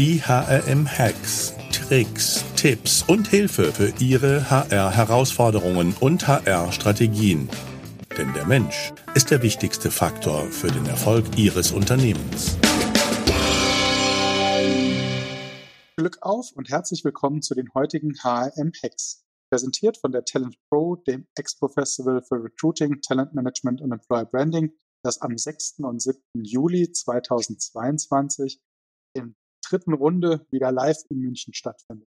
Die HRM-Hacks, Tricks, Tipps und Hilfe für Ihre HR-Herausforderungen und HR-Strategien. Denn der Mensch ist der wichtigste Faktor für den Erfolg Ihres Unternehmens. Glück auf und herzlich willkommen zu den heutigen HRM-Hacks. Präsentiert von der Talent Pro, dem Expo Festival für Recruiting, Talent Management und Employer Branding, das am 6. und 7. Juli 2022 in dritten Runde wieder live in München stattfindet.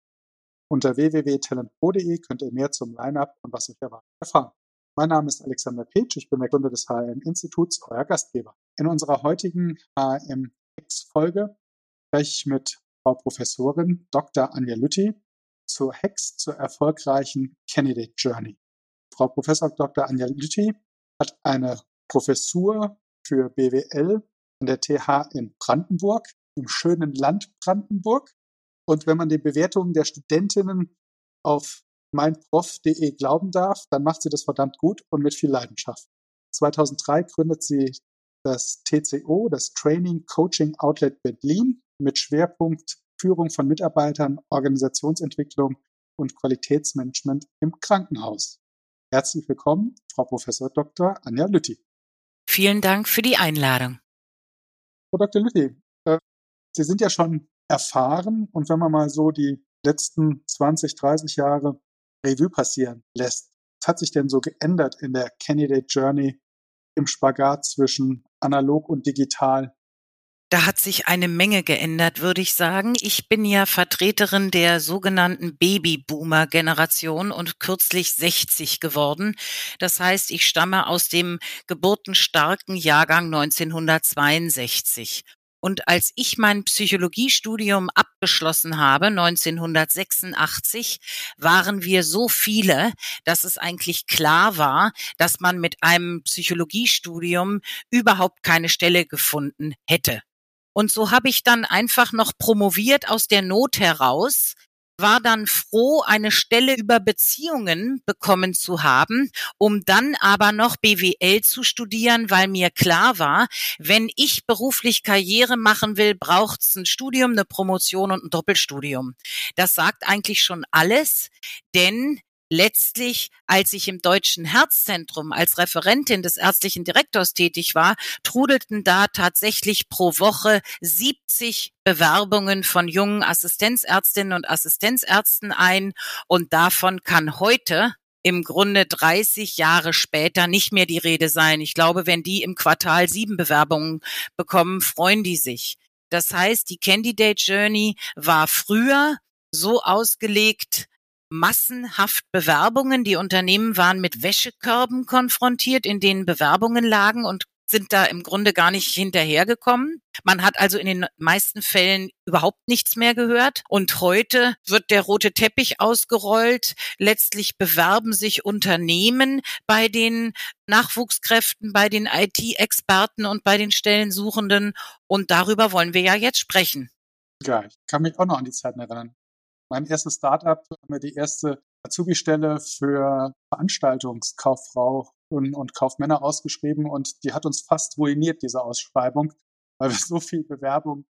Unter www.talentpro.de könnt ihr mehr zum Line-Up und was euch erwartet erfahren. Mein Name ist Alexander Petsch, ich bin der Gründer des HRM-Instituts, euer Gastgeber. In unserer heutigen HRM-Hex-Folge spreche ich mit Frau Professorin Dr. Anja Lütti zur Hex zur erfolgreichen Candidate Journey. Frau Professor Dr. Anja Lütti hat eine Professur für BWL an der TH in Brandenburg im schönen Land Brandenburg. Und wenn man den Bewertungen der Studentinnen auf meinprof.de glauben darf, dann macht sie das verdammt gut und mit viel Leidenschaft. 2003 gründet sie das TCO, das Training Coaching Outlet Berlin, mit Schwerpunkt Führung von Mitarbeitern, Organisationsentwicklung und Qualitätsmanagement im Krankenhaus. Herzlich willkommen, Frau Professor Dr. Anja Lütti. Vielen Dank für die Einladung. Frau Dr. Lütti, Sie sind ja schon erfahren und wenn man mal so die letzten 20, 30 Jahre Revue passieren lässt, was hat sich denn so geändert in der Candidate Journey im Spagat zwischen analog und digital? Da hat sich eine Menge geändert, würde ich sagen. Ich bin ja Vertreterin der sogenannten Babyboomer-Generation und kürzlich 60 geworden. Das heißt, ich stamme aus dem geburtenstarken Jahrgang 1962. Und als ich mein Psychologiestudium abgeschlossen habe, 1986, waren wir so viele, dass es eigentlich klar war, dass man mit einem Psychologiestudium überhaupt keine Stelle gefunden hätte. Und so habe ich dann einfach noch promoviert aus der Not heraus, war dann froh, eine Stelle über Beziehungen bekommen zu haben, um dann aber noch BWL zu studieren, weil mir klar war, wenn ich beruflich Karriere machen will, braucht es ein Studium, eine Promotion und ein Doppelstudium. Das sagt eigentlich schon alles, denn letztlich, als ich im Deutschen Herzzentrum als Referentin des ärztlichen Direktors tätig war, trudelten da tatsächlich pro Woche 70 Bewerbungen von jungen Assistenzärztinnen und Assistenzärzten ein. Und davon kann heute im Grunde 30 Jahre später nicht mehr die Rede sein. Ich glaube, wenn die im Quartal sieben Bewerbungen bekommen, freuen die sich. Das heißt, die Candidate Journey war früher so ausgelegt, massenhaft Bewerbungen. Die Unternehmen waren mit Wäschekörben konfrontiert, in denen Bewerbungen lagen und sind da im Grunde gar nicht hinterhergekommen. Man hat also in den meisten Fällen überhaupt nichts mehr gehört. Und heute wird der rote Teppich ausgerollt. Letztlich bewerben sich Unternehmen bei den Nachwuchskräften, bei den IT-Experten und bei den Stellensuchenden. Und darüber wollen wir ja jetzt sprechen. Ja, ich kann mich auch noch an die Zeiten erinnern mein erstes Startup haben wir die erste Azubi-Stelle für Veranstaltungskauffrau und, und Kaufmänner ausgeschrieben und die hat uns fast ruiniert, diese Ausschreibung, weil wir so viel Bewerbung,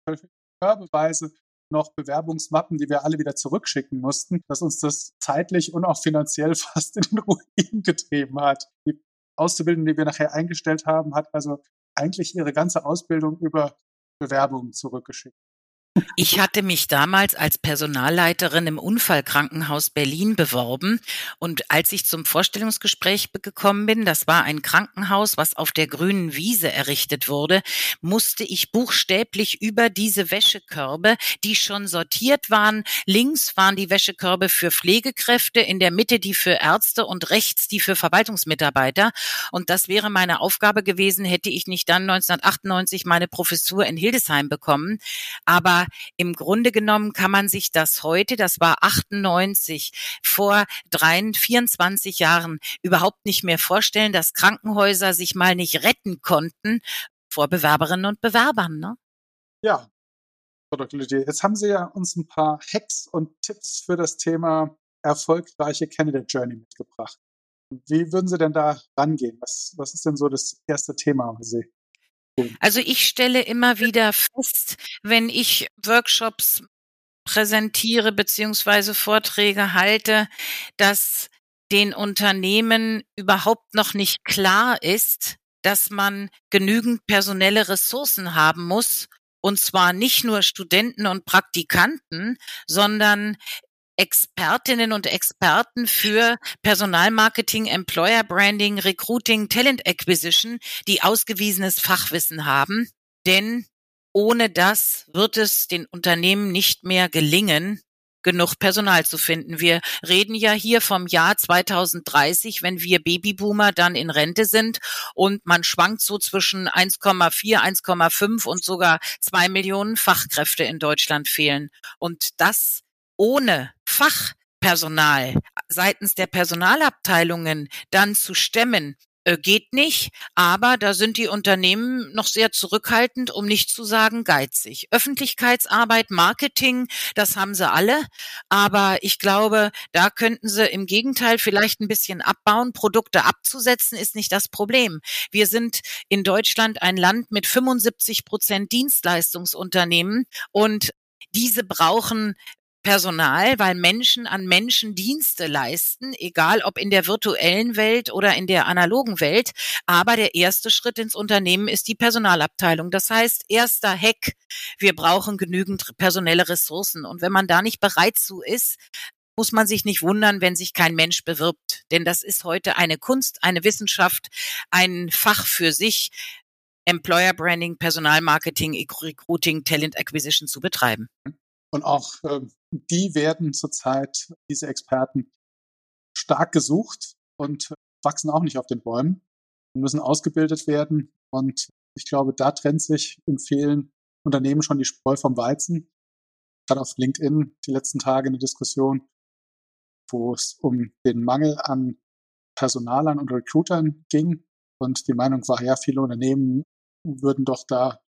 körbeweise noch Bewerbungsmappen, die wir alle wieder zurückschicken mussten, dass uns das zeitlich und auch finanziell fast in den Ruin getrieben hat. Die Auszubildende, die wir nachher eingestellt haben, hat also eigentlich ihre ganze Ausbildung über Bewerbungen zurückgeschickt. Ich hatte mich damals als Personalleiterin im Unfallkrankenhaus Berlin beworben und als ich zum Vorstellungsgespräch gekommen bin, das war ein Krankenhaus, was auf der grünen Wiese errichtet wurde, musste ich buchstäblich über diese Wäschekörbe, die schon sortiert waren, links waren die Wäschekörbe für Pflegekräfte, in der Mitte die für Ärzte und rechts die für Verwaltungsmitarbeiter. Und das wäre meine Aufgabe gewesen, hätte ich nicht dann 1998 meine Professur in Hildesheim bekommen, aber im Grunde genommen kann man sich das heute, das war 98, vor 3, 24 Jahren überhaupt nicht mehr vorstellen, dass Krankenhäuser sich mal nicht retten konnten vor Bewerberinnen und Bewerbern. Ne? Ja, Frau Dr. Lüdier, jetzt haben Sie ja uns ein paar Hacks und Tipps für das Thema erfolgreiche Candidate Journey mitgebracht. Wie würden Sie denn da rangehen? Was, was ist denn so das erste Thema für Sie? Also ich stelle immer wieder fest, wenn ich Workshops präsentiere beziehungsweise Vorträge halte, dass den Unternehmen überhaupt noch nicht klar ist, dass man genügend personelle Ressourcen haben muss, und zwar nicht nur Studenten und Praktikanten, sondern Expertinnen und Experten für Personalmarketing, Employer Branding, Recruiting, Talent Acquisition, die ausgewiesenes Fachwissen haben. Denn ohne das wird es den Unternehmen nicht mehr gelingen, genug Personal zu finden. Wir reden ja hier vom Jahr 2030, wenn wir Babyboomer dann in Rente sind und man schwankt so zwischen 1,4, 1,5 und sogar zwei Millionen Fachkräfte in Deutschland fehlen. Und das ohne Fachpersonal seitens der Personalabteilungen dann zu stemmen, äh, geht nicht, aber da sind die Unternehmen noch sehr zurückhaltend, um nicht zu sagen geizig. Öffentlichkeitsarbeit, Marketing, das haben sie alle, aber ich glaube, da könnten sie im Gegenteil vielleicht ein bisschen abbauen. Produkte abzusetzen ist nicht das Problem. Wir sind in Deutschland ein Land mit 75 Prozent Dienstleistungsunternehmen und diese brauchen Personal, weil Menschen an Menschen Dienste leisten, egal ob in der virtuellen Welt oder in der analogen Welt. Aber der erste Schritt ins Unternehmen ist die Personalabteilung. Das heißt, erster Hack, wir brauchen genügend personelle Ressourcen. Und wenn man da nicht bereit zu ist, muss man sich nicht wundern, wenn sich kein Mensch bewirbt. Denn das ist heute eine Kunst, eine Wissenschaft, ein Fach für sich, Employer Branding, Personalmarketing, Recruiting, Talent Acquisition zu betreiben. Und auch äh, die werden zurzeit, diese Experten, stark gesucht und wachsen auch nicht auf den Bäumen und müssen ausgebildet werden. Und ich glaube, da trennt sich in vielen Unternehmen schon die Spreu vom Weizen. Ich hatte auf LinkedIn die letzten Tage eine Diskussion, wo es um den Mangel an Personalern und Recruitern ging. Und die Meinung war, ja, viele Unternehmen würden doch da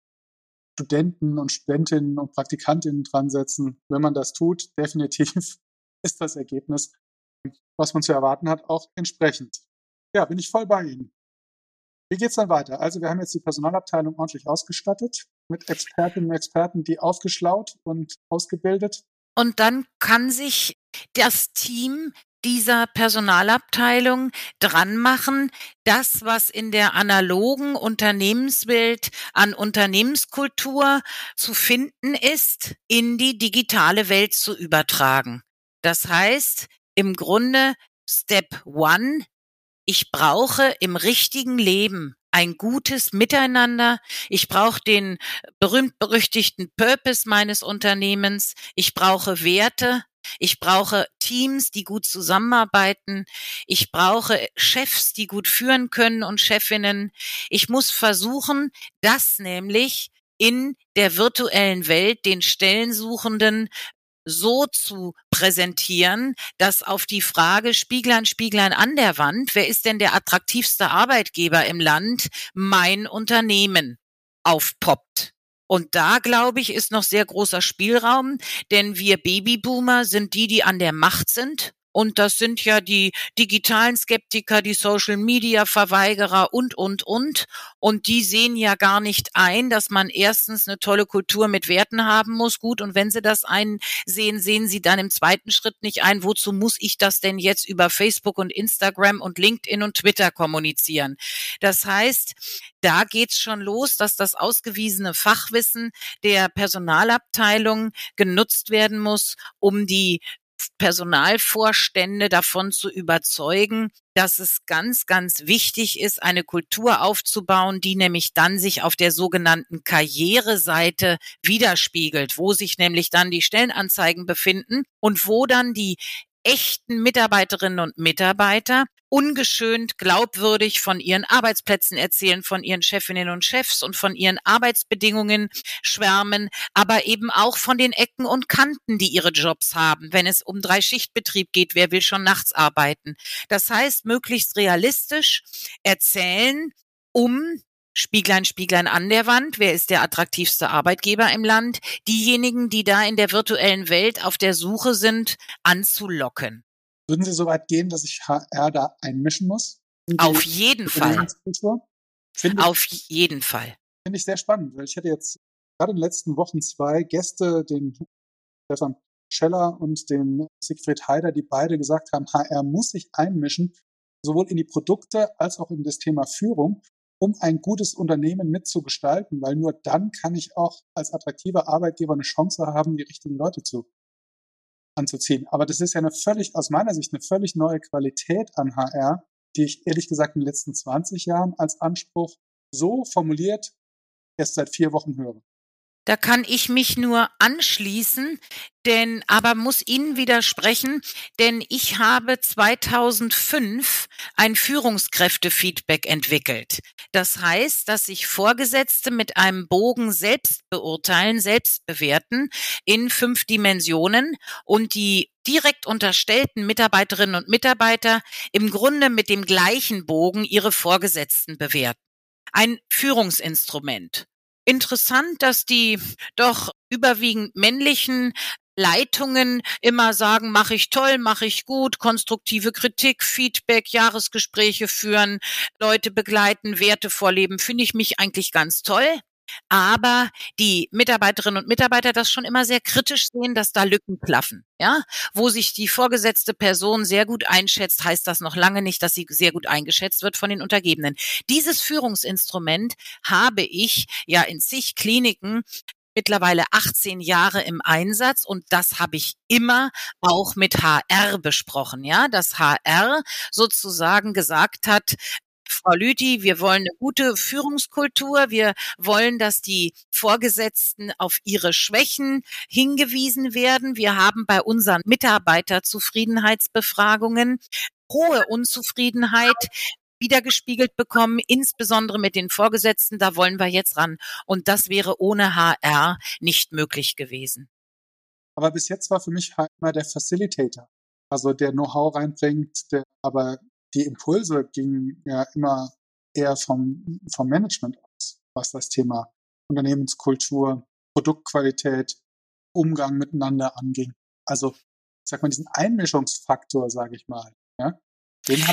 Studenten und Studentinnen und Praktikantinnen dran setzen. Wenn man das tut, definitiv ist das Ergebnis, was man zu erwarten hat, auch entsprechend. Ja, bin ich voll bei Ihnen. Wie geht's dann weiter? Also wir haben jetzt die Personalabteilung ordentlich ausgestattet mit Expertinnen und Experten, die aufgeschlaut und ausgebildet. Und dann kann sich das Team dieser Personalabteilung dran machen, das, was in der analogen Unternehmenswelt an Unternehmenskultur zu finden ist, in die digitale Welt zu übertragen. Das heißt, im Grunde Step One, ich brauche im richtigen Leben ein gutes Miteinander. Ich brauche den berühmt-berüchtigten Purpose meines Unternehmens. Ich brauche Werte. Ich brauche Teams, die gut zusammenarbeiten. Ich brauche Chefs, die gut führen können und Chefinnen. Ich muss versuchen, das nämlich in der virtuellen Welt den Stellensuchenden so zu präsentieren, dass auf die Frage Spieglein, Spieglein an der Wand, wer ist denn der attraktivste Arbeitgeber im Land, mein Unternehmen aufpoppt. Und da, glaube ich, ist noch sehr großer Spielraum, denn wir Babyboomer sind die, die an der Macht sind und das sind ja die digitalen Skeptiker, die Social Media Verweigerer und, und, und. Und die sehen ja gar nicht ein, dass man erstens eine tolle Kultur mit Werten haben muss. Gut. Und wenn sie das einsehen, sehen sie dann im zweiten Schritt nicht ein, wozu muss ich das denn jetzt über Facebook und Instagram und LinkedIn und Twitter kommunizieren? Das heißt, da geht's schon los, dass das ausgewiesene Fachwissen der Personalabteilung genutzt werden muss, um die Personalvorstände davon zu überzeugen, dass es ganz, ganz wichtig ist, eine Kultur aufzubauen, die nämlich dann sich auf der sogenannten Karriereseite widerspiegelt, wo sich nämlich dann die Stellenanzeigen befinden und wo dann die echten Mitarbeiterinnen und Mitarbeiter ungeschönt glaubwürdig von ihren Arbeitsplätzen erzählen, von ihren Chefinnen und Chefs und von ihren Arbeitsbedingungen schwärmen, aber eben auch von den Ecken und Kanten, die ihre Jobs haben. Wenn es um drei Schichtbetrieb geht, wer will schon nachts arbeiten? Das heißt, möglichst realistisch erzählen, um Spieglein, Spieglein an der Wand. Wer ist der attraktivste Arbeitgeber im Land? Diejenigen, die da in der virtuellen Welt auf der Suche sind, anzulocken. Würden Sie so weit gehen, dass sich HR da einmischen muss? Auf jeden Fall. Auf jeden Fall. Finde ich sehr spannend, weil ich hatte jetzt gerade in den letzten Wochen zwei Gäste, den Stefan Scheller und den Siegfried Heider, die beide gesagt haben, HR muss sich einmischen, sowohl in die Produkte als auch in das Thema Führung, um ein gutes Unternehmen mitzugestalten, weil nur dann kann ich auch als attraktiver Arbeitgeber eine Chance haben, die richtigen Leute zu anzuziehen. Aber das ist ja eine völlig, aus meiner Sicht, eine völlig neue Qualität an HR, die ich ehrlich gesagt in den letzten 20 Jahren als Anspruch so formuliert erst seit vier Wochen höre. Da kann ich mich nur anschließen, denn aber muss Ihnen widersprechen, denn ich habe 2005 ein Führungskräftefeedback entwickelt. Das heißt, dass sich Vorgesetzte mit einem Bogen selbst beurteilen, selbst bewerten in fünf Dimensionen und die direkt unterstellten Mitarbeiterinnen und Mitarbeiter im Grunde mit dem gleichen Bogen ihre Vorgesetzten bewerten. Ein Führungsinstrument interessant, dass die doch überwiegend männlichen Leitungen immer sagen, mache ich toll, mache ich gut, konstruktive Kritik, Feedback, Jahresgespräche führen, Leute begleiten, Werte vorleben, finde ich mich eigentlich ganz toll aber die Mitarbeiterinnen und Mitarbeiter das schon immer sehr kritisch sehen, dass da Lücken klaffen. Ja, wo sich die vorgesetzte Person sehr gut einschätzt, heißt das noch lange nicht, dass sie sehr gut eingeschätzt wird von den Untergebenen. Dieses Führungsinstrument habe ich ja in zig Kliniken mittlerweile 18 Jahre im Einsatz und das habe ich immer auch mit HR besprochen, ja, dass HR sozusagen gesagt hat, Frau Lüthi, wir wollen eine gute Führungskultur. Wir wollen, dass die Vorgesetzten auf ihre Schwächen hingewiesen werden. Wir haben bei unseren Mitarbeiterzufriedenheitsbefragungen hohe Unzufriedenheit wiedergespiegelt bekommen, insbesondere mit den Vorgesetzten. Da wollen wir jetzt ran. Und das wäre ohne HR nicht möglich gewesen. Aber bis jetzt war für mich halt immer der Facilitator. Also der Know-how reinbringt, der aber die Impulse gingen ja immer eher vom, vom Management aus, was das Thema Unternehmenskultur, Produktqualität, Umgang miteinander anging. Also, sag mal, diesen Einmischungsfaktor, sage ich mal, ja,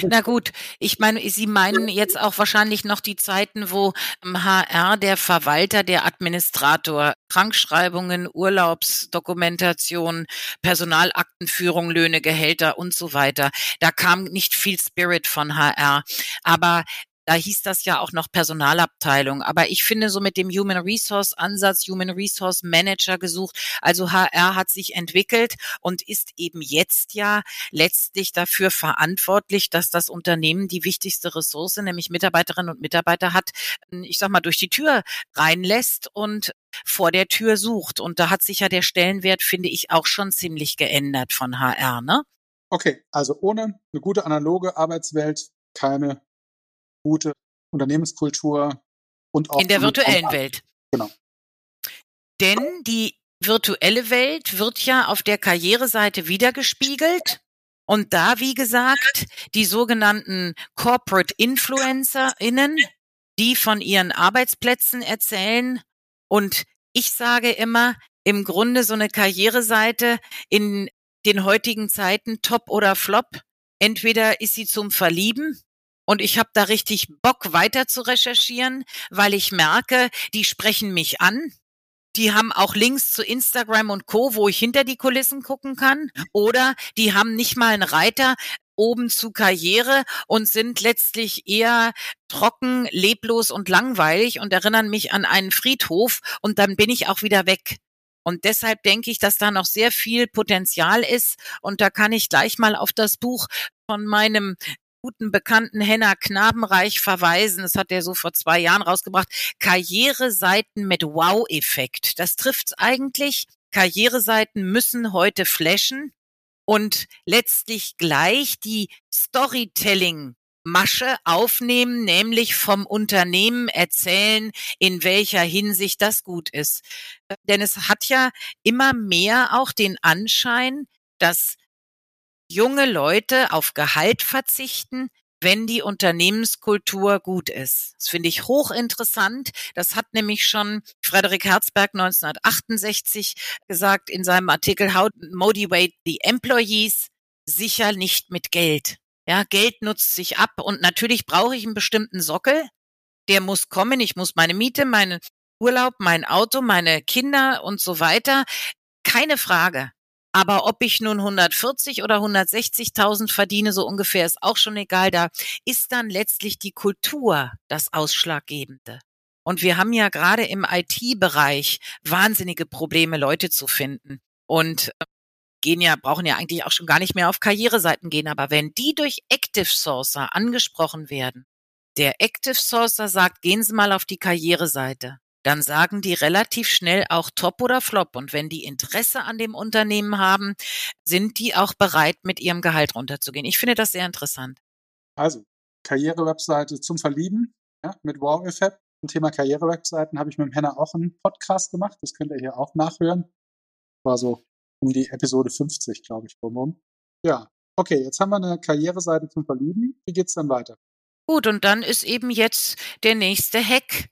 na gut, ich meine, Sie meinen jetzt auch wahrscheinlich noch die Zeiten, wo HR der Verwalter, der Administrator, Krankschreibungen, Urlaubsdokumentation, Personalaktenführung, Löhne, Gehälter und so weiter. Da kam nicht viel Spirit von HR. Aber da hieß das ja auch noch Personalabteilung. Aber ich finde so mit dem Human Resource Ansatz, Human Resource Manager gesucht. Also HR hat sich entwickelt und ist eben jetzt ja letztlich dafür verantwortlich, dass das Unternehmen die wichtigste Ressource, nämlich Mitarbeiterinnen und Mitarbeiter hat, ich sag mal, durch die Tür reinlässt und vor der Tür sucht. Und da hat sich ja der Stellenwert, finde ich, auch schon ziemlich geändert von HR, ne? Okay, also ohne eine gute analoge Arbeitswelt keine gute Unternehmenskultur und auch in der virtuellen Welt. Genau. Denn die virtuelle Welt wird ja auf der Karriereseite wiedergespiegelt. Und da, wie gesagt, die sogenannten Corporate InfluencerInnen, die von ihren Arbeitsplätzen erzählen. Und ich sage immer, im Grunde so eine Karriereseite in den heutigen Zeiten top oder flop. Entweder ist sie zum Verlieben und ich habe da richtig Bock weiter zu recherchieren, weil ich merke, die sprechen mich an. Die haben auch Links zu Instagram und Co, wo ich hinter die Kulissen gucken kann. Oder die haben nicht mal einen Reiter oben zu Karriere und sind letztlich eher trocken, leblos und langweilig und erinnern mich an einen Friedhof und dann bin ich auch wieder weg. Und deshalb denke ich, dass da noch sehr viel Potenzial ist. Und da kann ich gleich mal auf das Buch von meinem guten Bekannten Henna Knabenreich verweisen. Das hat er so vor zwei Jahren rausgebracht. Karriereseiten mit Wow-Effekt. Das trifft's eigentlich. Karriereseiten müssen heute flashen und letztlich gleich die Storytelling Masche aufnehmen, nämlich vom Unternehmen erzählen, in welcher Hinsicht das gut ist. Denn es hat ja immer mehr auch den Anschein, dass junge Leute auf Gehalt verzichten, wenn die Unternehmenskultur gut ist. Das finde ich hochinteressant. Das hat nämlich schon Frederik Herzberg 1968 gesagt in seinem Artikel How Motivate the Employees, sicher nicht mit Geld. Ja, Geld nutzt sich ab und natürlich brauche ich einen bestimmten Sockel, der muss kommen, ich muss meine Miete, meinen Urlaub, mein Auto, meine Kinder und so weiter. Keine Frage. Aber ob ich nun 140 oder 160.000 verdiene, so ungefähr, ist auch schon egal. Da ist dann letztlich die Kultur das Ausschlaggebende. Und wir haben ja gerade im IT-Bereich wahnsinnige Probleme, Leute zu finden. Und äh, gehen ja, brauchen ja eigentlich auch schon gar nicht mehr auf Karriereseiten gehen. Aber wenn die durch Active Sourcer angesprochen werden, der Active Sourcer sagt, gehen Sie mal auf die Karriereseite dann sagen die relativ schnell auch Top oder Flop. Und wenn die Interesse an dem Unternehmen haben, sind die auch bereit, mit ihrem Gehalt runterzugehen. Ich finde das sehr interessant. Also, Karrierewebseite zum Verlieben ja, mit Wow-Effekt. Zum Thema Karrierewebseiten habe ich mit dem Henna auch einen Podcast gemacht. Das könnt ihr hier auch nachhören. War so um die Episode 50, glaube ich, rum. Ja, okay, jetzt haben wir eine Karriereseite zum Verlieben. Wie geht's dann weiter? Gut, und dann ist eben jetzt der nächste Hack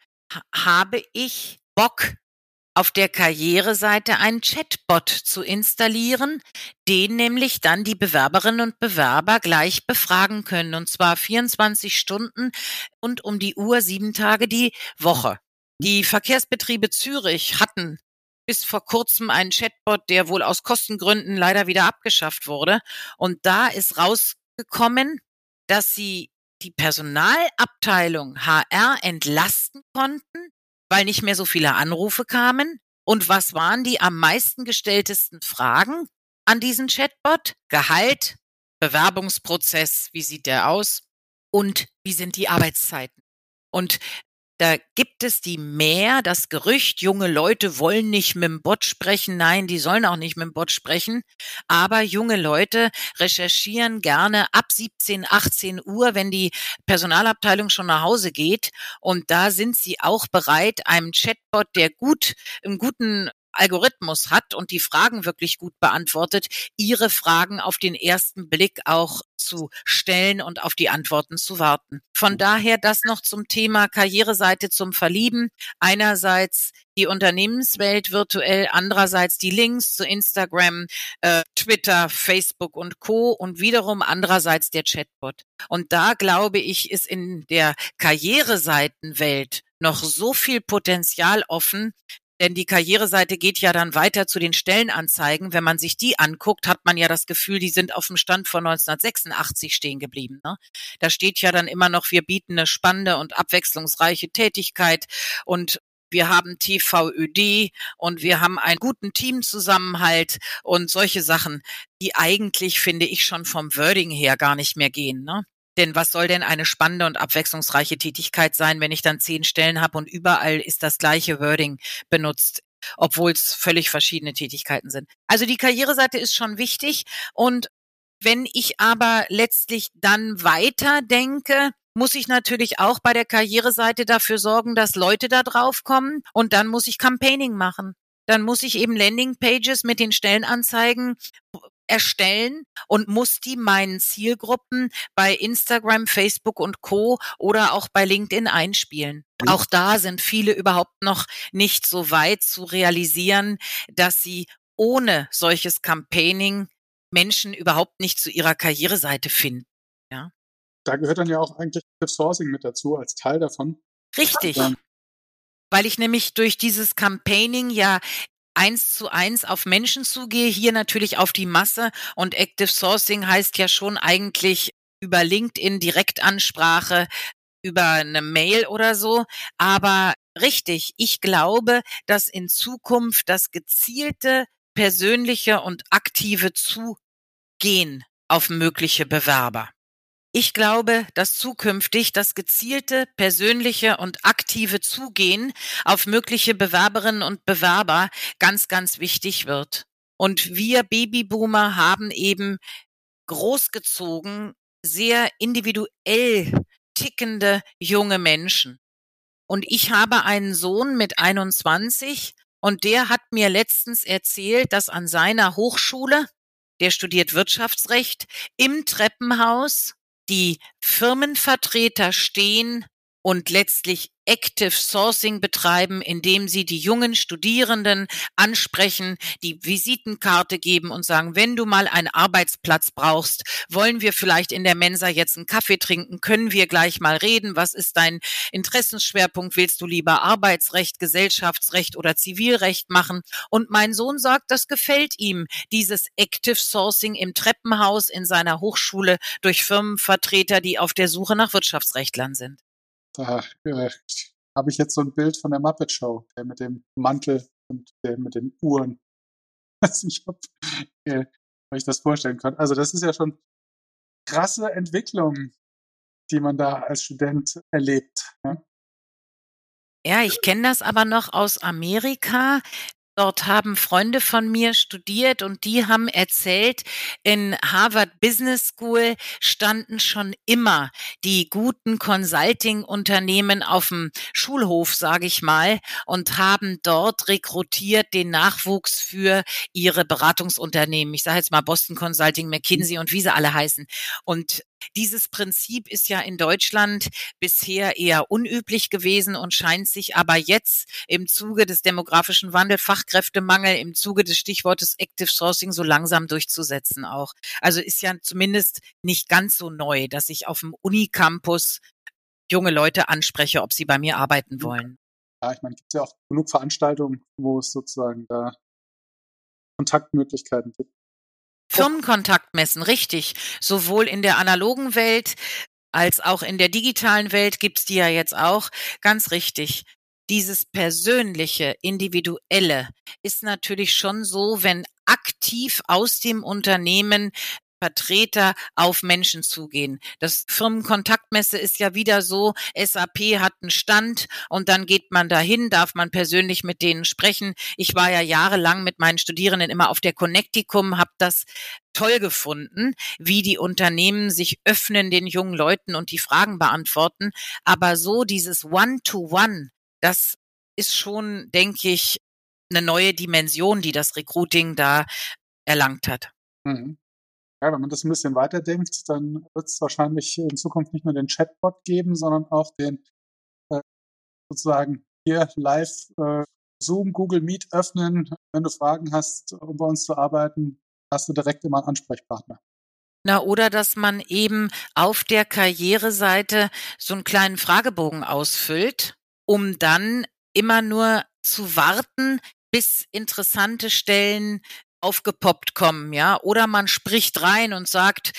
habe ich Bock, auf der Karriereseite einen Chatbot zu installieren, den nämlich dann die Bewerberinnen und Bewerber gleich befragen können, und zwar 24 Stunden und um die Uhr sieben Tage die Woche. Die Verkehrsbetriebe Zürich hatten bis vor kurzem einen Chatbot, der wohl aus Kostengründen leider wieder abgeschafft wurde. Und da ist rausgekommen, dass sie die Personalabteilung HR entlasten konnten, weil nicht mehr so viele Anrufe kamen? Und was waren die am meisten gestelltesten Fragen an diesen Chatbot? Gehalt, Bewerbungsprozess, wie sieht der aus? Und wie sind die Arbeitszeiten? Und da gibt es die mehr, das Gerücht, junge Leute wollen nicht mit dem Bot sprechen. Nein, die sollen auch nicht mit dem Bot sprechen. Aber junge Leute recherchieren gerne ab 17, 18 Uhr, wenn die Personalabteilung schon nach Hause geht. Und da sind sie auch bereit, einem Chatbot, der gut, im guten Algorithmus hat und die Fragen wirklich gut beantwortet, ihre Fragen auf den ersten Blick auch zu stellen und auf die Antworten zu warten. Von daher das noch zum Thema Karriereseite zum Verlieben. Einerseits die Unternehmenswelt virtuell, andererseits die Links zu Instagram, äh, Twitter, Facebook und Co. und wiederum andererseits der Chatbot. Und da glaube ich, ist in der Karriereseitenwelt noch so viel Potenzial offen, denn die Karriereseite geht ja dann weiter zu den Stellenanzeigen. Wenn man sich die anguckt, hat man ja das Gefühl, die sind auf dem Stand von 1986 stehen geblieben. Ne? Da steht ja dann immer noch, wir bieten eine spannende und abwechslungsreiche Tätigkeit und wir haben TVÖD und wir haben einen guten Teamzusammenhalt und solche Sachen, die eigentlich, finde ich, schon vom Wording her gar nicht mehr gehen. Ne? Denn was soll denn eine spannende und abwechslungsreiche Tätigkeit sein, wenn ich dann zehn Stellen habe und überall ist das gleiche Wording benutzt? obwohl es völlig verschiedene Tätigkeiten sind. Also die Karriereseite ist schon wichtig und wenn ich aber letztlich dann weiter denke, muss ich natürlich auch bei der Karriereseite dafür sorgen, dass Leute da drauf kommen und dann muss ich Campaigning machen. Dann muss ich eben Landingpages mit den Stellenanzeigen erstellen und muss die meinen Zielgruppen bei Instagram, Facebook und Co. oder auch bei LinkedIn einspielen. Auch da sind viele überhaupt noch nicht so weit zu realisieren, dass sie ohne solches Campaigning Menschen überhaupt nicht zu ihrer Karriereseite finden. Ja. Da gehört dann ja auch eigentlich das Sourcing mit dazu als Teil davon. Richtig. Ja. Weil ich nämlich durch dieses Campaigning ja eins zu eins auf Menschen zugehe, hier natürlich auf die Masse. Und Active Sourcing heißt ja schon eigentlich über LinkedIn Direktansprache, über eine Mail oder so. Aber richtig, ich glaube, dass in Zukunft das gezielte, persönliche und aktive Zugehen auf mögliche Bewerber ich glaube, dass zukünftig das gezielte, persönliche und aktive Zugehen auf mögliche Bewerberinnen und Bewerber ganz, ganz wichtig wird. Und wir Babyboomer haben eben großgezogen sehr individuell tickende junge Menschen. Und ich habe einen Sohn mit 21 und der hat mir letztens erzählt, dass an seiner Hochschule, der studiert Wirtschaftsrecht, im Treppenhaus die Firmenvertreter stehen und letztlich Active Sourcing betreiben, indem sie die jungen Studierenden ansprechen, die Visitenkarte geben und sagen, wenn du mal einen Arbeitsplatz brauchst, wollen wir vielleicht in der Mensa jetzt einen Kaffee trinken, können wir gleich mal reden, was ist dein Interessensschwerpunkt, willst du lieber Arbeitsrecht, Gesellschaftsrecht oder Zivilrecht machen? Und mein Sohn sagt, das gefällt ihm, dieses Active Sourcing im Treppenhaus in seiner Hochschule durch Firmenvertreter, die auf der Suche nach Wirtschaftsrechtlern sind. Da äh, habe ich jetzt so ein Bild von der Muppet Show, der mit dem Mantel und der mit den Uhren. Also ich habe, äh, ich das vorstellen kann. Also das ist ja schon krasse Entwicklung, die man da als Student erlebt. Ne? Ja, ich kenne das aber noch aus Amerika. Dort haben Freunde von mir studiert und die haben erzählt, in Harvard Business School standen schon immer die guten Consulting-Unternehmen auf dem Schulhof, sage ich mal, und haben dort rekrutiert den Nachwuchs für ihre Beratungsunternehmen. Ich sage jetzt mal Boston Consulting, McKinsey und wie sie alle heißen. Und dieses Prinzip ist ja in Deutschland bisher eher unüblich gewesen und scheint sich aber jetzt im Zuge des demografischen Wandels, Fachkräftemangel, im Zuge des Stichwortes Active Sourcing so langsam durchzusetzen auch. Also ist ja zumindest nicht ganz so neu, dass ich auf dem Unicampus junge Leute anspreche, ob sie bei mir arbeiten wollen. Ja, ich meine, gibt ja auch genug Veranstaltungen, wo es sozusagen da Kontaktmöglichkeiten gibt. Firmenkontaktmessen, richtig. Sowohl in der analogen Welt als auch in der digitalen Welt gibt's die ja jetzt auch. Ganz richtig. Dieses persönliche, individuelle ist natürlich schon so, wenn aktiv aus dem Unternehmen Vertreter auf Menschen zugehen. Das Firmenkontaktmesse ist ja wieder so, SAP hat einen Stand und dann geht man dahin, darf man persönlich mit denen sprechen. Ich war ja jahrelang mit meinen Studierenden immer auf der Connecticum, habe das toll gefunden, wie die Unternehmen sich öffnen den jungen Leuten und die Fragen beantworten. Aber so dieses One-to-One, -One, das ist schon, denke ich, eine neue Dimension, die das Recruiting da erlangt hat. Mhm. Ja, wenn man das ein bisschen weiterdenkt, dann wird es wahrscheinlich in Zukunft nicht nur den Chatbot geben, sondern auch den äh, sozusagen hier live äh, Zoom, Google Meet öffnen. Wenn du Fragen hast, um bei uns zu arbeiten, hast du direkt immer einen Ansprechpartner. Na, oder dass man eben auf der Karriereseite so einen kleinen Fragebogen ausfüllt, um dann immer nur zu warten, bis interessante Stellen aufgepoppt kommen, ja, oder man spricht rein und sagt,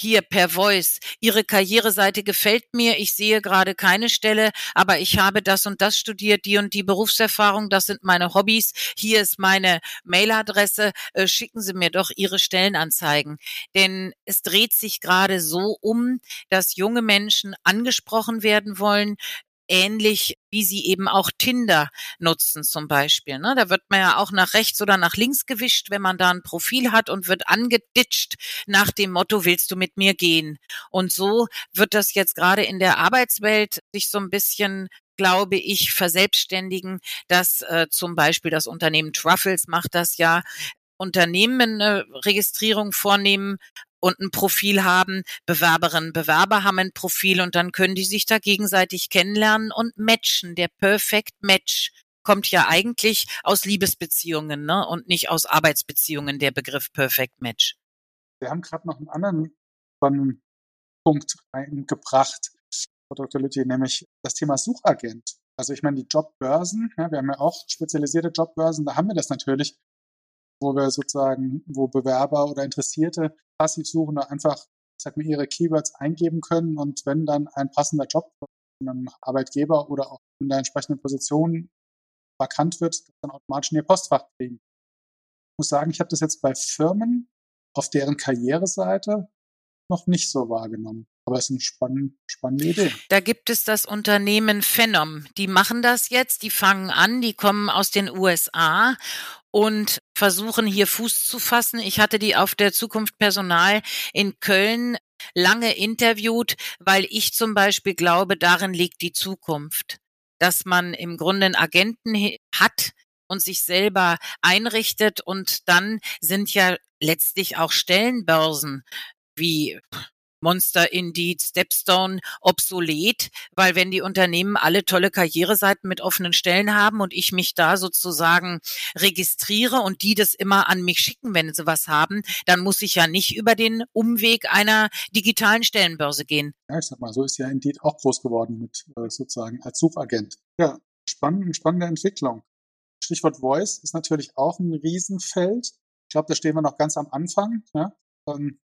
hier per Voice, Ihre Karriereseite gefällt mir, ich sehe gerade keine Stelle, aber ich habe das und das studiert, die und die Berufserfahrung, das sind meine Hobbys, hier ist meine Mailadresse, äh, schicken Sie mir doch Ihre Stellenanzeigen. Denn es dreht sich gerade so um, dass junge Menschen angesprochen werden wollen, ähnlich wie sie eben auch Tinder nutzen zum Beispiel. Ne? Da wird man ja auch nach rechts oder nach links gewischt, wenn man da ein Profil hat und wird angeditscht nach dem Motto, willst du mit mir gehen? Und so wird das jetzt gerade in der Arbeitswelt sich so ein bisschen glaube ich, verselbstständigen, dass äh, zum Beispiel das Unternehmen Truffles macht das ja, Unternehmen eine Registrierung vornehmen und ein Profil haben. Bewerberinnen, Bewerber haben ein Profil und dann können die sich da gegenseitig kennenlernen und matchen. Der Perfect Match kommt ja eigentlich aus Liebesbeziehungen ne? und nicht aus Arbeitsbeziehungen, der Begriff Perfect Match. Wir haben gerade noch einen anderen spannenden Punkt reingebracht, Frau Dr. Lütti, nämlich das Thema Suchagent. Also ich meine, die Jobbörsen, ja, wir haben ja auch spezialisierte Jobbörsen, da haben wir das natürlich, wo wir sozusagen, wo Bewerber oder Interessierte passiv Suchende einfach, sag mal, ihre Keywords eingeben können und wenn dann ein passender Job von einem Arbeitgeber oder auch in der entsprechenden Position vakant wird, dann automatisch in ihr Postfach kriegen. Ich muss sagen, ich habe das jetzt bei Firmen auf deren Karriereseite noch nicht so wahrgenommen. Aber es ist eine spann spannende Idee. Da gibt es das Unternehmen Phenom. Die machen das jetzt, die fangen an, die kommen aus den USA und versuchen hier Fuß zu fassen. Ich hatte die auf der Zukunft Personal in Köln lange interviewt, weil ich zum Beispiel glaube, darin liegt die Zukunft, dass man im Grunde einen Agenten hat und sich selber einrichtet und dann sind ja letztlich auch Stellenbörsen wie Monster, Indeed, Stepstone obsolet, weil wenn die Unternehmen alle tolle Karriereseiten mit offenen Stellen haben und ich mich da sozusagen registriere und die das immer an mich schicken, wenn sie was haben, dann muss ich ja nicht über den Umweg einer digitalen Stellenbörse gehen. Ja, ich sag mal, so ist ja Indeed auch groß geworden mit äh, sozusagen als Suchagent. Ja, spannende, spannende Entwicklung. Stichwort Voice ist natürlich auch ein Riesenfeld. Ich glaube, da stehen wir noch ganz am Anfang. Ja? Ähm,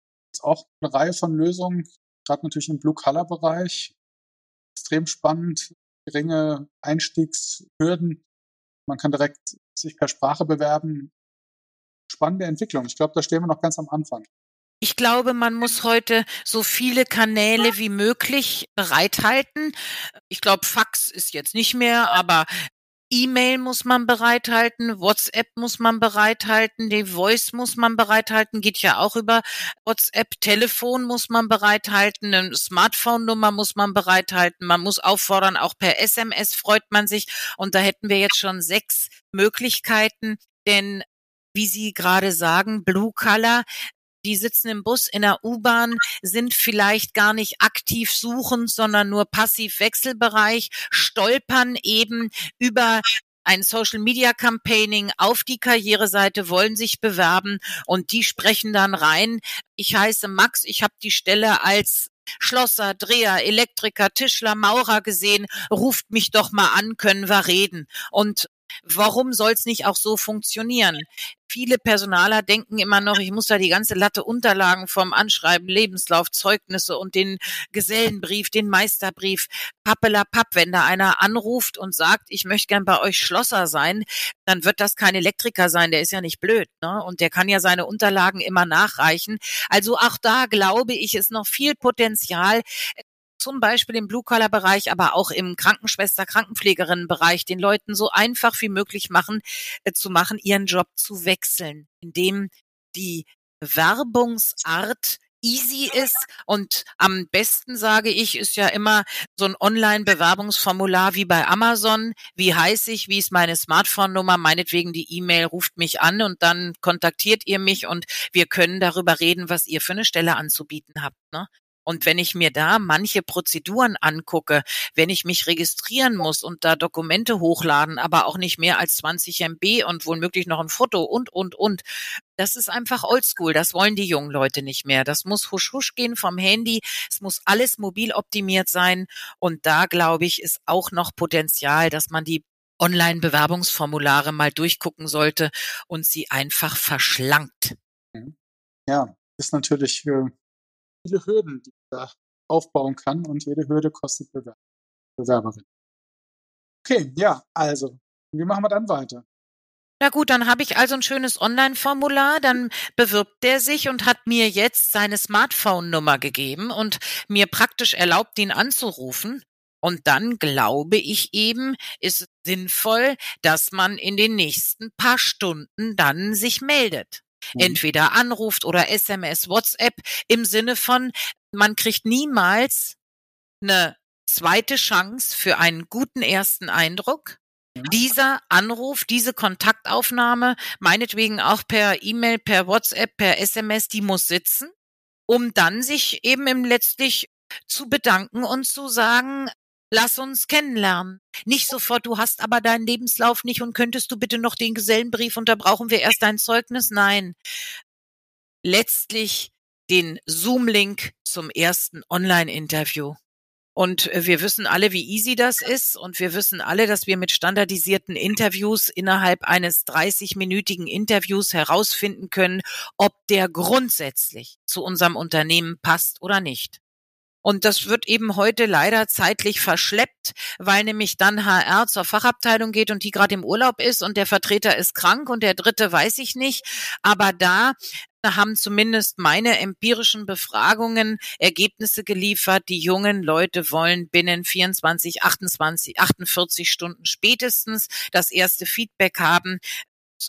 auch eine Reihe von Lösungen, gerade natürlich im Blue-Color-Bereich. Extrem spannend, geringe Einstiegshürden. Man kann direkt sich per Sprache bewerben. Spannende Entwicklung. Ich glaube, da stehen wir noch ganz am Anfang. Ich glaube, man muss heute so viele Kanäle wie möglich bereithalten. Ich glaube, Fax ist jetzt nicht mehr, aber E-Mail muss man bereithalten, WhatsApp muss man bereithalten, die Voice muss man bereithalten, geht ja auch über WhatsApp, Telefon muss man bereithalten, eine Smartphone-Nummer muss man bereithalten, man muss auffordern, auch per SMS freut man sich. Und da hätten wir jetzt schon sechs Möglichkeiten, denn wie Sie gerade sagen, Blue Color, die sitzen im Bus, in der U-Bahn, sind vielleicht gar nicht aktiv suchend, sondern nur passiv Wechselbereich, stolpern eben über ein Social Media Campaigning auf die Karriereseite, wollen sich bewerben und die sprechen dann rein. Ich heiße Max, ich habe die Stelle als Schlosser, Dreher, Elektriker, Tischler, Maurer gesehen, ruft mich doch mal an, können wir reden. Und Warum soll es nicht auch so funktionieren? Viele Personaler denken immer noch, ich muss da die ganze Latte Unterlagen vom Anschreiben, Lebenslauf, Zeugnisse und den Gesellenbrief, den Meisterbrief, pappela papp. Wenn da einer anruft und sagt, ich möchte gern bei euch Schlosser sein, dann wird das kein Elektriker sein, der ist ja nicht blöd, ne? Und der kann ja seine Unterlagen immer nachreichen. Also auch da glaube ich, ist noch viel Potenzial, zum Beispiel im Blue-Collar-Bereich, aber auch im Krankenschwester-, Krankenpflegerinnen-Bereich den Leuten so einfach wie möglich machen, äh, zu machen, ihren Job zu wechseln, indem die Werbungsart easy ist und am besten sage ich ist ja immer so ein Online-Bewerbungsformular wie bei Amazon. Wie heiße ich? Wie ist meine Smartphone-Nummer? Meinetwegen die E-Mail ruft mich an und dann kontaktiert ihr mich und wir können darüber reden, was ihr für eine Stelle anzubieten habt. Ne? Und wenn ich mir da manche Prozeduren angucke, wenn ich mich registrieren muss und da Dokumente hochladen, aber auch nicht mehr als 20 MB und womöglich noch ein Foto und, und, und, das ist einfach oldschool. Das wollen die jungen Leute nicht mehr. Das muss husch husch gehen vom Handy. Es muss alles mobil optimiert sein. Und da, glaube ich, ist auch noch Potenzial, dass man die Online-Bewerbungsformulare mal durchgucken sollte und sie einfach verschlankt. Mhm. Ja, ist natürlich für viele Hürden, die man da aufbauen kann und jede Hürde kostet Bewerber, Bewerberin. Okay, ja, also, wie machen wir dann weiter? Na gut, dann habe ich also ein schönes Online-Formular, dann bewirbt der sich und hat mir jetzt seine Smartphone-Nummer gegeben und mir praktisch erlaubt, ihn anzurufen. Und dann glaube ich eben, ist sinnvoll, dass man in den nächsten paar Stunden dann sich meldet. Mhm. Entweder anruft oder SMS, WhatsApp im Sinne von, man kriegt niemals eine zweite Chance für einen guten ersten Eindruck. Dieser Anruf, diese Kontaktaufnahme, meinetwegen auch per E-Mail, per WhatsApp, per SMS, die muss sitzen, um dann sich eben im letztlich zu bedanken und zu sagen, Lass uns kennenlernen. Nicht sofort, du hast aber deinen Lebenslauf nicht und könntest du bitte noch den Gesellenbrief und da brauchen wir erst dein Zeugnis? Nein. Letztlich den Zoom-Link zum ersten Online-Interview. Und äh, wir wissen alle, wie easy das ist. Und wir wissen alle, dass wir mit standardisierten Interviews innerhalb eines 30-minütigen Interviews herausfinden können, ob der grundsätzlich zu unserem Unternehmen passt oder nicht. Und das wird eben heute leider zeitlich verschleppt, weil nämlich dann HR zur Fachabteilung geht und die gerade im Urlaub ist und der Vertreter ist krank und der dritte weiß ich nicht. Aber da haben zumindest meine empirischen Befragungen Ergebnisse geliefert. Die jungen Leute wollen binnen 24, 28, 48 Stunden spätestens das erste Feedback haben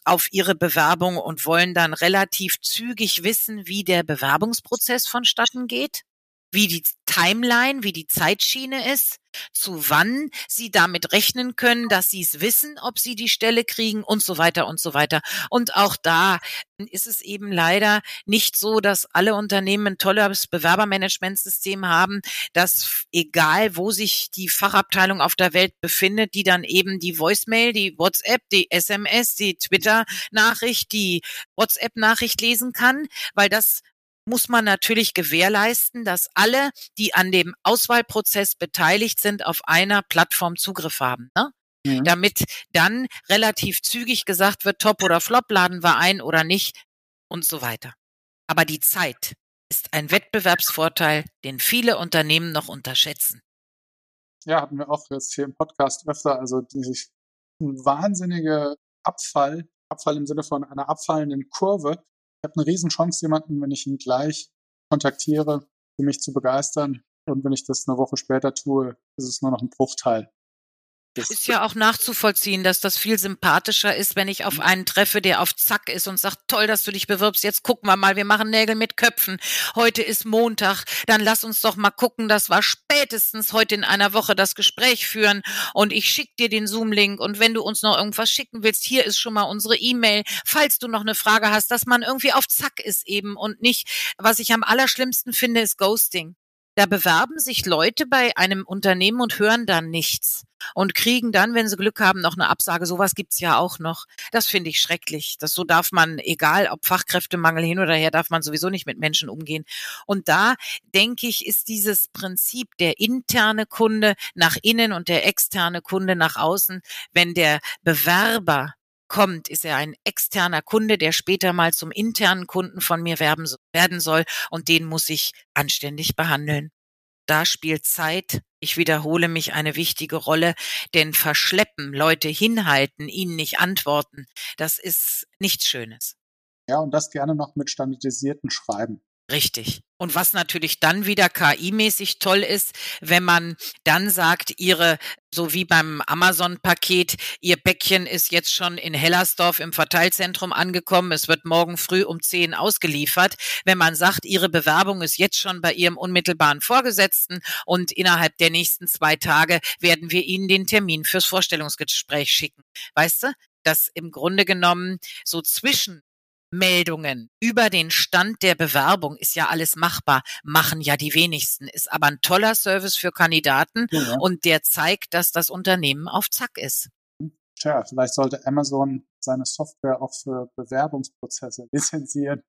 auf ihre Bewerbung und wollen dann relativ zügig wissen, wie der Bewerbungsprozess vonstatten geht. Wie die Timeline, wie die Zeitschiene ist, zu wann sie damit rechnen können, dass sie es wissen, ob sie die Stelle kriegen und so weiter und so weiter. Und auch da ist es eben leider nicht so, dass alle Unternehmen ein tolles Bewerbermanagementsystem haben, dass egal wo sich die Fachabteilung auf der Welt befindet, die dann eben die Voicemail, die WhatsApp, die SMS, die Twitter-Nachricht, die WhatsApp-Nachricht lesen kann, weil das muss man natürlich gewährleisten, dass alle, die an dem Auswahlprozess beteiligt sind, auf einer Plattform Zugriff haben. Ne? Mhm. Damit dann relativ zügig gesagt wird, top oder flop, laden wir ein oder nicht und so weiter. Aber die Zeit ist ein Wettbewerbsvorteil, den viele Unternehmen noch unterschätzen. Ja, hatten wir auch jetzt hier im Podcast öfter, also dieses wahnsinnige Abfall, Abfall im Sinne von einer abfallenden Kurve, habe eine Riesenchance, jemanden, wenn ich ihn gleich kontaktiere, für mich zu begeistern. Und wenn ich das eine Woche später tue, ist es nur noch ein Bruchteil ist ja auch nachzuvollziehen, dass das viel sympathischer ist, wenn ich auf mhm. einen treffe, der auf Zack ist und sagt, toll, dass du dich bewirbst, jetzt gucken wir mal, wir machen Nägel mit Köpfen. Heute ist Montag, dann lass uns doch mal gucken, dass wir spätestens heute in einer Woche das Gespräch führen und ich schick dir den Zoom-Link und wenn du uns noch irgendwas schicken willst, hier ist schon mal unsere E-Mail, falls du noch eine Frage hast, dass man irgendwie auf Zack ist eben und nicht, was ich am allerschlimmsten finde, ist Ghosting. Da bewerben sich Leute bei einem Unternehmen und hören dann nichts und kriegen dann, wenn sie Glück haben, noch eine Absage. Sowas gibt's ja auch noch. Das finde ich schrecklich. Das so darf man, egal ob Fachkräftemangel hin oder her, darf man sowieso nicht mit Menschen umgehen. Und da denke ich, ist dieses Prinzip der interne Kunde nach innen und der externe Kunde nach außen, wenn der Bewerber kommt, ist er ein externer Kunde, der später mal zum internen Kunden von mir werben, werden soll und den muss ich anständig behandeln. Da spielt Zeit, ich wiederhole mich, eine wichtige Rolle, denn verschleppen, Leute hinhalten, ihnen nicht antworten, das ist nichts Schönes. Ja, und das gerne noch mit standardisierten Schreiben. Richtig. Und was natürlich dann wieder KI-mäßig toll ist, wenn man dann sagt, ihre, so wie beim Amazon-Paket, ihr Päckchen ist jetzt schon in Hellersdorf im Verteilzentrum angekommen, es wird morgen früh um 10 ausgeliefert. Wenn man sagt, ihre Bewerbung ist jetzt schon bei ihrem unmittelbaren Vorgesetzten und innerhalb der nächsten zwei Tage werden wir Ihnen den Termin fürs Vorstellungsgespräch schicken. Weißt du? dass im Grunde genommen so zwischen Meldungen über den Stand der Bewerbung ist ja alles machbar, machen ja die wenigsten, ist aber ein toller Service für Kandidaten ja. und der zeigt, dass das Unternehmen auf Zack ist. Tja, vielleicht sollte Amazon seine Software auch für Bewerbungsprozesse lizenzieren.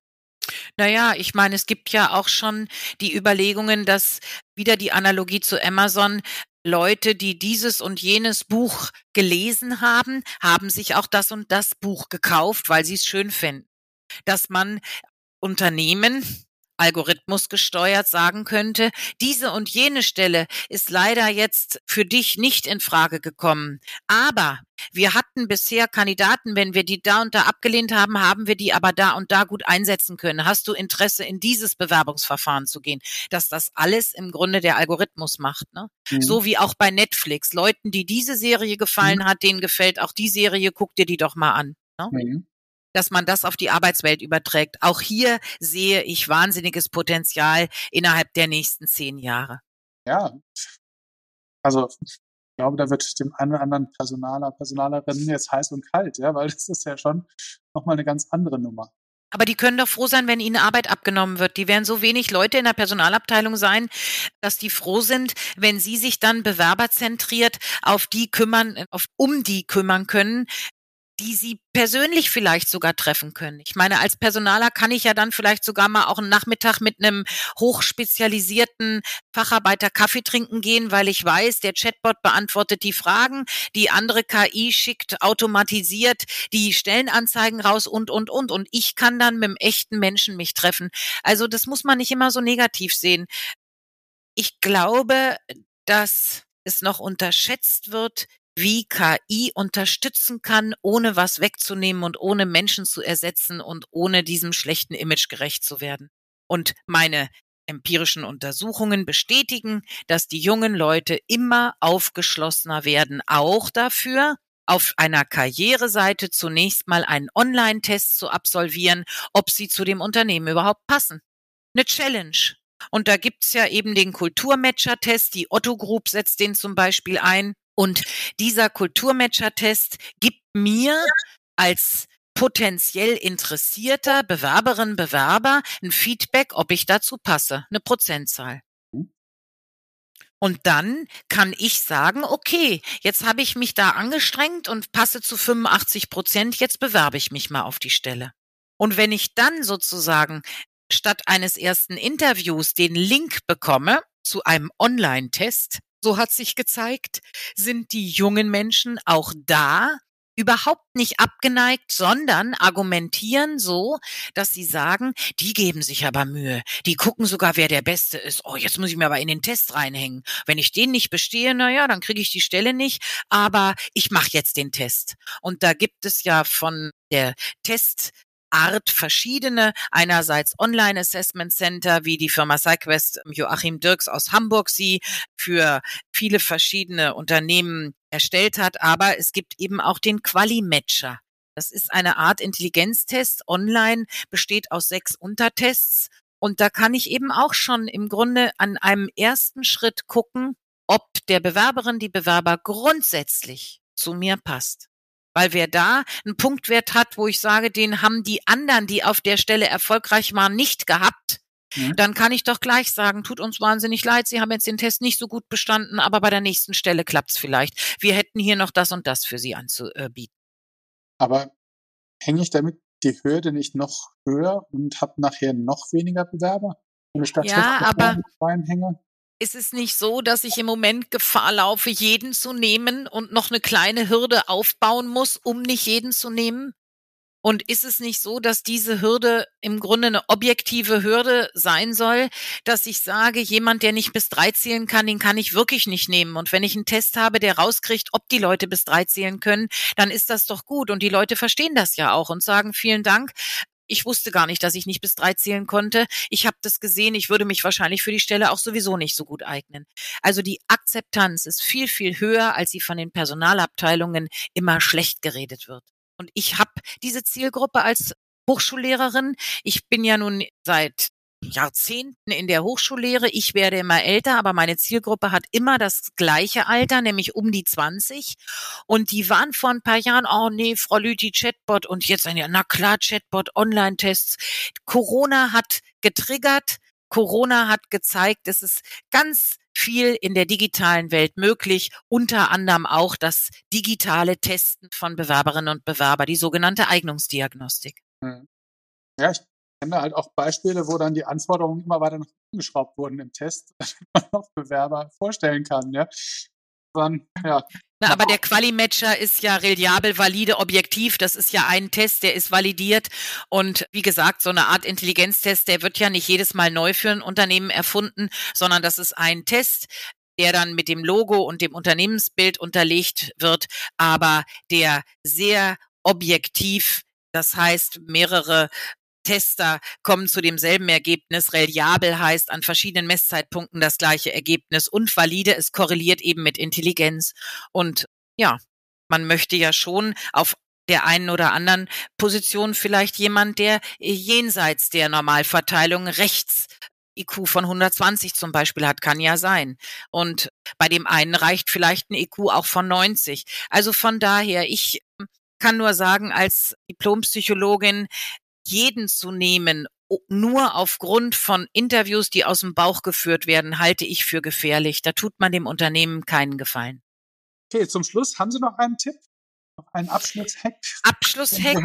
Naja, ich meine, es gibt ja auch schon die Überlegungen, dass wieder die Analogie zu Amazon, Leute, die dieses und jenes Buch gelesen haben, haben sich auch das und das Buch gekauft, weil sie es schön finden dass man Unternehmen Algorithmus gesteuert sagen könnte, diese und jene Stelle ist leider jetzt für dich nicht in Frage gekommen. Aber wir hatten bisher Kandidaten, wenn wir die da und da abgelehnt haben, haben wir die aber da und da gut einsetzen können. Hast du Interesse, in dieses Bewerbungsverfahren zu gehen? Dass das alles im Grunde der Algorithmus macht. Ne? Mhm. So wie auch bei Netflix. Leuten, die diese Serie gefallen mhm. hat, denen gefällt auch die Serie, guck dir die doch mal an. Ne? Mhm dass man das auf die Arbeitswelt überträgt. Auch hier sehe ich wahnsinniges Potenzial innerhalb der nächsten zehn Jahre. Ja, also ich glaube, da wird dem einen oder anderen Personaler, Personalerin jetzt heiß und kalt, ja, weil das ist ja schon nochmal eine ganz andere Nummer. Aber die können doch froh sein, wenn ihnen Arbeit abgenommen wird. Die werden so wenig Leute in der Personalabteilung sein, dass die froh sind, wenn sie sich dann bewerberzentriert auf die kümmern, auf, um die kümmern können, die sie persönlich vielleicht sogar treffen können. Ich meine, als Personaler kann ich ja dann vielleicht sogar mal auch einen Nachmittag mit einem hochspezialisierten Facharbeiter Kaffee trinken gehen, weil ich weiß, der Chatbot beantwortet die Fragen, die andere KI schickt automatisiert die Stellenanzeigen raus und, und, und. Und ich kann dann mit einem echten Menschen mich treffen. Also das muss man nicht immer so negativ sehen. Ich glaube, dass es noch unterschätzt wird, wie KI unterstützen kann, ohne was wegzunehmen und ohne Menschen zu ersetzen und ohne diesem schlechten Image gerecht zu werden. Und meine empirischen Untersuchungen bestätigen, dass die jungen Leute immer aufgeschlossener werden, auch dafür, auf einer Karriereseite zunächst mal einen Online-Test zu absolvieren, ob sie zu dem Unternehmen überhaupt passen. Eine Challenge. Und da gibt's ja eben den Kulturmatcher-Test. Die Otto Group setzt den zum Beispiel ein. Und dieser Kulturmatcher-Test gibt mir als potenziell interessierter Bewerberin, Bewerber ein Feedback, ob ich dazu passe, eine Prozentzahl. Und dann kann ich sagen, okay, jetzt habe ich mich da angestrengt und passe zu 85 Prozent, jetzt bewerbe ich mich mal auf die Stelle. Und wenn ich dann sozusagen statt eines ersten Interviews den Link bekomme zu einem Online-Test, so hat sich gezeigt, sind die jungen Menschen auch da überhaupt nicht abgeneigt, sondern argumentieren so, dass sie sagen, die geben sich aber Mühe. Die gucken sogar, wer der Beste ist. Oh, jetzt muss ich mir aber in den Test reinhängen. Wenn ich den nicht bestehe, na ja, dann kriege ich die Stelle nicht. Aber ich mache jetzt den Test. Und da gibt es ja von der Test Art verschiedene. Einerseits Online Assessment Center, wie die Firma SciQuest Joachim Dirks aus Hamburg sie für viele verschiedene Unternehmen erstellt hat. Aber es gibt eben auch den Quali-Matcher. Das ist eine Art Intelligenztest online, besteht aus sechs Untertests. Und da kann ich eben auch schon im Grunde an einem ersten Schritt gucken, ob der Bewerberin, die Bewerber grundsätzlich zu mir passt. Weil wer da einen Punktwert hat, wo ich sage, den haben die anderen, die auf der Stelle erfolgreich waren, nicht gehabt, mhm. dann kann ich doch gleich sagen, tut uns wahnsinnig leid, Sie haben jetzt den Test nicht so gut bestanden, aber bei der nächsten Stelle klappt's vielleicht. Wir hätten hier noch das und das für Sie anzubieten. Aber hänge ich damit die Hürde nicht noch höher und habe nachher noch weniger Bewerber? Wenn ich da ja, aber reinhänge? Ist es nicht so, dass ich im Moment Gefahr laufe, jeden zu nehmen und noch eine kleine Hürde aufbauen muss, um nicht jeden zu nehmen? Und ist es nicht so, dass diese Hürde im Grunde eine objektive Hürde sein soll, dass ich sage, jemand, der nicht bis drei zählen kann, den kann ich wirklich nicht nehmen. Und wenn ich einen Test habe, der rauskriegt, ob die Leute bis drei zählen können, dann ist das doch gut. Und die Leute verstehen das ja auch und sagen, vielen Dank, ich wusste gar nicht, dass ich nicht bis drei zählen konnte. Ich habe das gesehen, ich würde mich wahrscheinlich für die Stelle auch sowieso nicht so gut eignen. Also die Akzeptanz ist viel, viel höher, als sie von den Personalabteilungen immer schlecht geredet wird. Und ich habe diese Zielgruppe als Hochschullehrerin. Ich bin ja nun seit Jahrzehnten in der Hochschullehre. Ich werde immer älter, aber meine Zielgruppe hat immer das gleiche Alter, nämlich um die 20. Und die waren vor ein paar Jahren, oh nee, Frau Lüthi, Chatbot und jetzt ein Jahr, na klar, Chatbot, Online-Tests. Corona hat getriggert. Corona hat gezeigt, es ist ganz viel in der digitalen Welt möglich, unter anderem auch das digitale Testen von Bewerberinnen und Bewerber, die sogenannte Eignungsdiagnostik. Hm. Ja, ich kenne halt auch Beispiele, wo dann die Anforderungen immer weiter nach unten geschraubt wurden im Test, damit man noch Bewerber vorstellen kann. Ja. Dann, ja. Na, aber der Quali-Matcher ist ja reliabel, valide, objektiv. Das ist ja ein Test, der ist validiert. Und wie gesagt, so eine Art Intelligenztest, der wird ja nicht jedes Mal neu für ein Unternehmen erfunden, sondern das ist ein Test, der dann mit dem Logo und dem Unternehmensbild unterlegt wird, aber der sehr objektiv das heißt, mehrere Tester kommen zu demselben Ergebnis. Reliabel heißt an verschiedenen Messzeitpunkten das gleiche Ergebnis und valide, es korreliert eben mit Intelligenz. Und ja, man möchte ja schon auf der einen oder anderen Position vielleicht jemand, der jenseits der Normalverteilung rechts IQ von 120 zum Beispiel hat, kann ja sein. Und bei dem einen reicht vielleicht ein IQ auch von 90. Also von daher, ich kann nur sagen, als Diplompsychologin, jeden zu nehmen, nur aufgrund von Interviews, die aus dem Bauch geführt werden, halte ich für gefährlich. Da tut man dem Unternehmen keinen Gefallen. Okay, zum Schluss haben Sie noch einen Tipp? Noch einen Abschlusshack? Abschlusshack.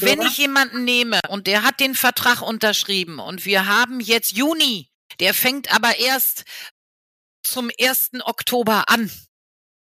Wenn ich jemanden nehme und der hat den Vertrag unterschrieben und wir haben jetzt Juni, der fängt aber erst zum 1. Oktober an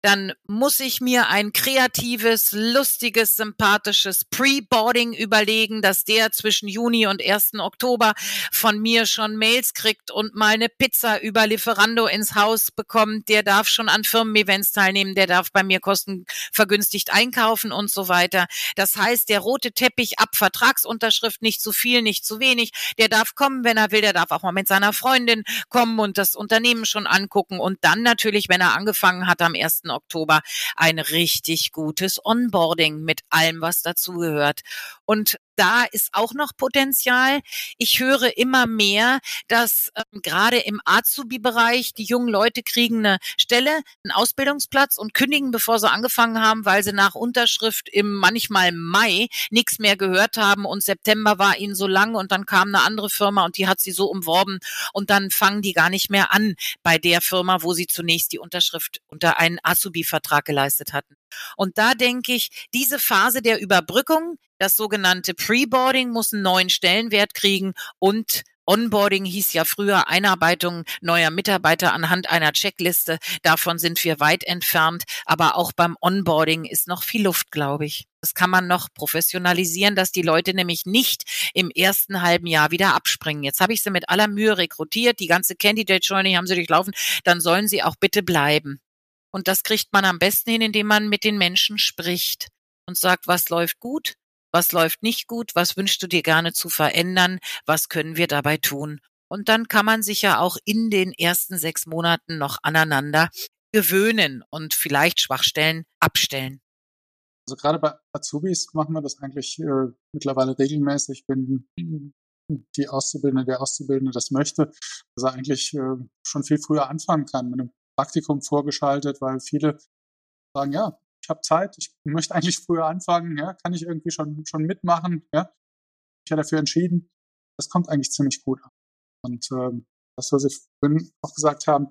dann muss ich mir ein kreatives, lustiges, sympathisches Pre-Boarding überlegen, dass der zwischen Juni und 1. Oktober von mir schon Mails kriegt und mal eine Pizza über Lieferando ins Haus bekommt. Der darf schon an Firmen-Events teilnehmen, der darf bei mir kostenvergünstigt einkaufen und so weiter. Das heißt, der rote Teppich ab Vertragsunterschrift, nicht zu viel, nicht zu wenig. Der darf kommen, wenn er will. Der darf auch mal mit seiner Freundin kommen und das Unternehmen schon angucken. Und dann natürlich, wenn er angefangen hat am 1. Oktober ein richtig gutes Onboarding mit allem, was dazugehört. Und da ist auch noch Potenzial. Ich höre immer mehr, dass ähm, gerade im Azubi-Bereich die jungen Leute kriegen eine Stelle, einen Ausbildungsplatz und kündigen, bevor sie angefangen haben, weil sie nach Unterschrift im manchmal Mai nichts mehr gehört haben und September war ihnen so lang und dann kam eine andere Firma und die hat sie so umworben und dann fangen die gar nicht mehr an bei der Firma, wo sie zunächst die Unterschrift unter einen Azubi-Vertrag geleistet hatten. Und da denke ich, diese Phase der Überbrückung, das sogenannte Preboarding muss einen neuen Stellenwert kriegen und Onboarding hieß ja früher Einarbeitung neuer Mitarbeiter anhand einer Checkliste. Davon sind wir weit entfernt. Aber auch beim Onboarding ist noch viel Luft, glaube ich. Das kann man noch professionalisieren, dass die Leute nämlich nicht im ersten halben Jahr wieder abspringen. Jetzt habe ich sie mit aller Mühe rekrutiert, die ganze Candidate Journey haben sie durchlaufen, dann sollen sie auch bitte bleiben. Und das kriegt man am besten hin, indem man mit den Menschen spricht und sagt, was läuft gut, was läuft nicht gut, was wünschst du dir gerne zu verändern, was können wir dabei tun. Und dann kann man sich ja auch in den ersten sechs Monaten noch aneinander gewöhnen und vielleicht Schwachstellen abstellen. Also gerade bei Azubis machen wir das eigentlich äh, mittlerweile regelmäßig, wenn die Auszubildende, der Auszubildende das möchte, dass er eigentlich äh, schon viel früher anfangen kann, mit einem Praktikum vorgeschaltet, weil viele sagen, ja, ich habe Zeit, ich möchte eigentlich früher anfangen, ja, kann ich irgendwie schon, schon mitmachen, ja. Ich habe dafür entschieden. Das kommt eigentlich ziemlich gut an. Und ähm, das, was Sie vorhin auch gesagt haben,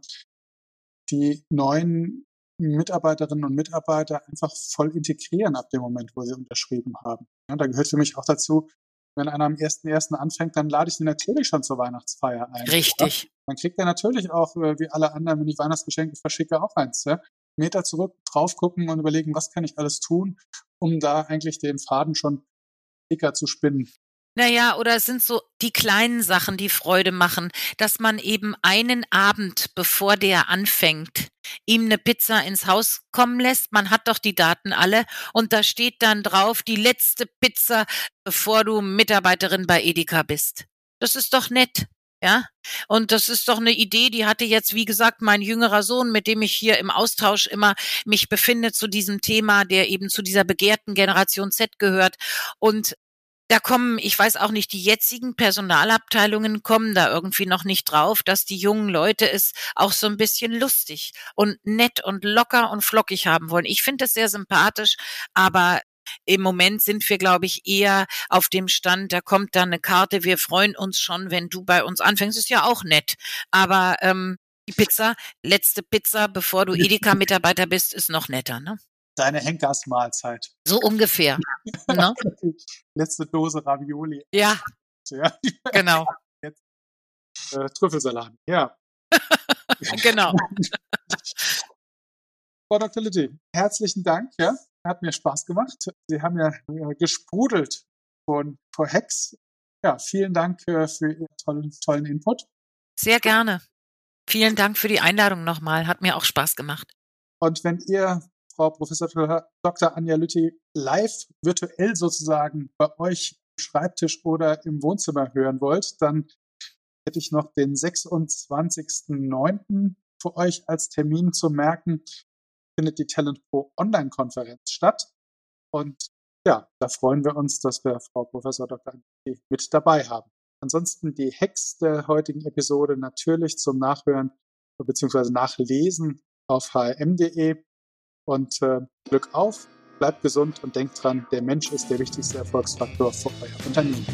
die neuen Mitarbeiterinnen und Mitarbeiter einfach voll integrieren ab dem Moment, wo sie unterschrieben haben. Ja, da gehört für mich auch dazu, wenn einer am 1.1. anfängt, dann lade ich ihn natürlich schon zur Weihnachtsfeier ein. Richtig. Ja? Dann kriegt er natürlich auch, äh, wie alle anderen, wenn ich Weihnachtsgeschenke verschicke, auch eins. Ja? Meter zurück, drauf gucken und überlegen, was kann ich alles tun, um da eigentlich den Faden schon dicker zu spinnen. Naja, oder es sind so die kleinen Sachen, die Freude machen, dass man eben einen Abend, bevor der anfängt, ihm eine Pizza ins Haus kommen lässt. Man hat doch die Daten alle und da steht dann drauf, die letzte Pizza, bevor du Mitarbeiterin bei Edeka bist. Das ist doch nett. Ja, und das ist doch eine Idee, die hatte jetzt, wie gesagt, mein jüngerer Sohn, mit dem ich hier im Austausch immer mich befinde zu diesem Thema, der eben zu dieser begehrten Generation Z gehört. Und da kommen, ich weiß auch nicht, die jetzigen Personalabteilungen kommen da irgendwie noch nicht drauf, dass die jungen Leute es auch so ein bisschen lustig und nett und locker und flockig haben wollen. Ich finde es sehr sympathisch, aber im Moment sind wir, glaube ich, eher auf dem Stand, da kommt dann eine Karte, wir freuen uns schon, wenn du bei uns anfängst. Ist ja auch nett. Aber ähm, die Pizza, letzte Pizza, bevor du Edeka-Mitarbeiter bist, ist noch netter, ne? Deine Henkersmahlzeit. So ungefähr. ne? Letzte Dose Ravioli. Ja. ja. Genau. Jetzt äh, Trüffelsalat. Ja. genau. Frau Dr. Litti, herzlichen Dank. Ja, hat mir Spaß gemacht. Sie haben ja gesprudelt von, vor Hex. Ja, vielen Dank äh, für Ihren tollen, tollen Input. Sehr gerne. Vielen Dank für die Einladung nochmal. Hat mir auch Spaß gemacht. Und wenn ihr Frau Professor Dr. Anja Lütti live virtuell sozusagen bei euch am Schreibtisch oder im Wohnzimmer hören wollt, dann hätte ich noch den 26.09. für euch als Termin zu merken findet die Talent Pro Online-Konferenz statt. Und ja, da freuen wir uns, dass wir Frau Professor Dr. mit dabei haben. Ansonsten die Hacks der heutigen Episode natürlich zum Nachhören bzw. Nachlesen auf hm.de. Und äh, Glück auf, bleibt gesund und denkt dran, der Mensch ist der wichtigste Erfolgsfaktor für euer Unternehmen.